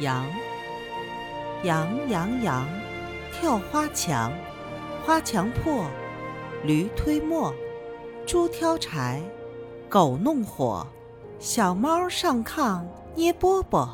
羊。羊羊羊跳花墙花墙破驴推磨猪挑柴狗弄火小猫上炕捏饽饽